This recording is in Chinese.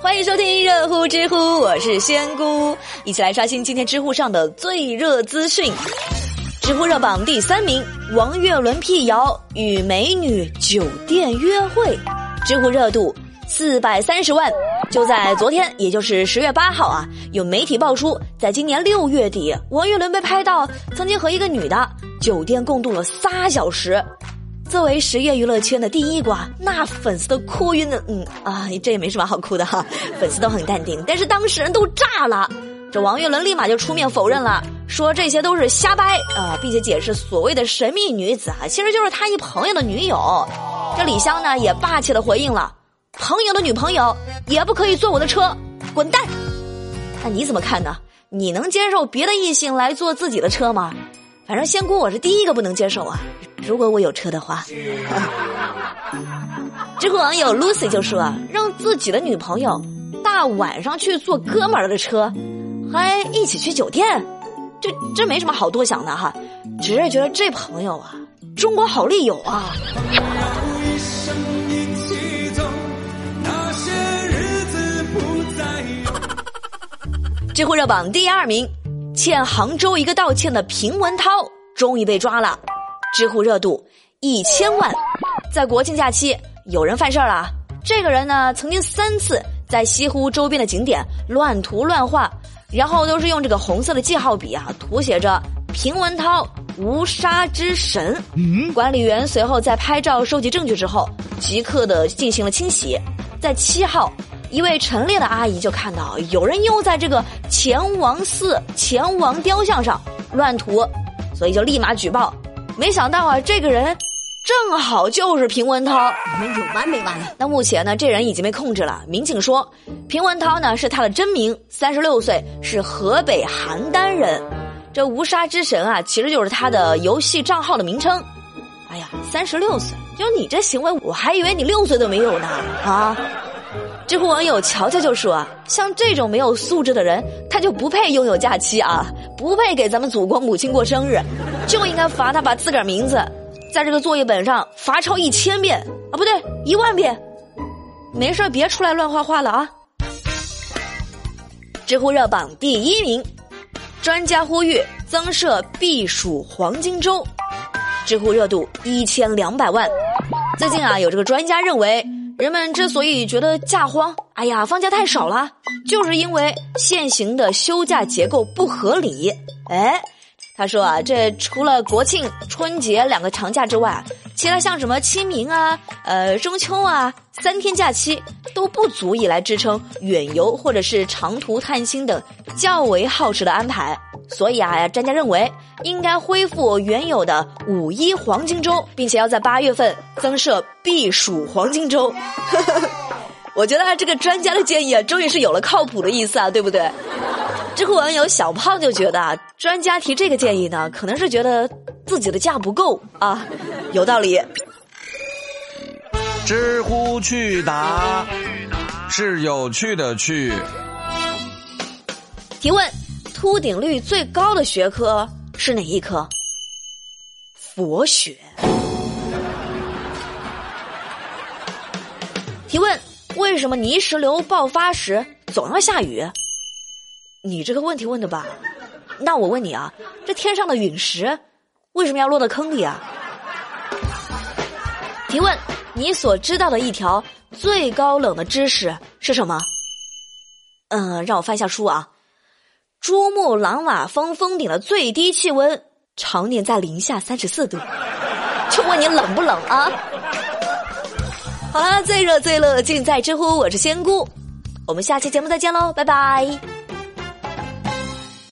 欢迎收听热乎知乎，我是仙姑，一起来刷新今天知乎上的最热资讯。知乎热榜第三名，王岳伦辟谣与美女酒店约会，知乎热度四百三十万。就在昨天，也就是十月八号啊，有媒体爆出，在今年六月底，王岳伦被拍到曾经和一个女的酒店共度了仨小时。作为十月娱乐圈的第一瓜，那粉丝都哭晕了。嗯啊，这也没什么好哭的哈，粉丝都很淡定，但是当事人都炸了。这王岳伦立马就出面否认了，说这些都是瞎掰啊，并且解释所谓的神秘女子啊，其实就是他一朋友的女友。这李湘呢也霸气的回应了。朋友的女朋友也不可以坐我的车，滚蛋！那你怎么看呢？你能接受别的异性来坐自己的车吗？反正仙姑我是第一个不能接受啊！如果我有车的话，知 乎网友 Lucy 就说，让自己的女朋友大晚上去坐哥们儿的车，还一起去酒店，这这没什么好多想的哈，只是觉得这朋友啊，中国好丽友啊。知乎热榜第二名，欠杭州一个道歉的平文涛终于被抓了，知乎热度一千万。在国庆假期，有人犯事儿了。这个人呢，曾经三次在西湖周边的景点乱涂乱画，然后都是用这个红色的记号笔啊，涂写着“平文涛无杀之神”。管理员随后在拍照收集证据之后，即刻的进行了清洗。在七号。一位陈列的阿姨就看到有人又在这个乾王寺乾王雕像上乱涂，所以就立马举报。没想到啊，这个人正好就是平文涛。你们有完没完了？那目前呢，这人已经被控制了。民警说，平文涛呢是他的真名，三十六岁，是河北邯郸人。这无杀之神啊，其实就是他的游戏账号的名称。哎呀，三十六岁，就你这行为，我还以为你六岁都没有呢啊！知乎网友乔乔就说：“像这种没有素质的人，他就不配拥有假期啊，不配给咱们祖国母亲过生日，就应该罚他把自个儿名字在这个作业本上罚抄一千遍啊，不对，一万遍。没事别出来乱画画了啊！”知乎热榜第一名，专家呼吁增设避暑黄金周，知乎热度一千两百万。最近啊，有这个专家认为。人们之所以觉得假荒，哎呀，放假太少了，就是因为现行的休假结构不合理。哎，他说啊，这除了国庆、春节两个长假之外，其他像什么清明啊、呃中秋啊，三天假期都不足以来支撑远游或者是长途探亲等较为耗时的安排。所以啊，专家认为应该恢复原有的五一黄金周，并且要在八月份增设避暑黄金周。我觉得这个专家的建议啊，终于是有了靠谱的意思啊，对不对？知乎网友小胖就觉得啊，专家提这个建议呢，可能是觉得自己的假不够啊，有道理。知乎去答是有趣的去。提问。秃顶率最高的学科是哪一科？佛学。提问：为什么泥石流爆发时总要下雨？你这个问题问的吧？那我问你啊，这天上的陨石为什么要落到坑里啊？提问：你所知道的一条最高冷的知识是什么？嗯，让我翻一下书啊。珠穆朗玛峰峰顶的最低气温常年在零下三十四度，就问你冷不冷啊？好了，最热最乐尽在知乎，我是仙姑，我们下期节目再见喽，拜拜。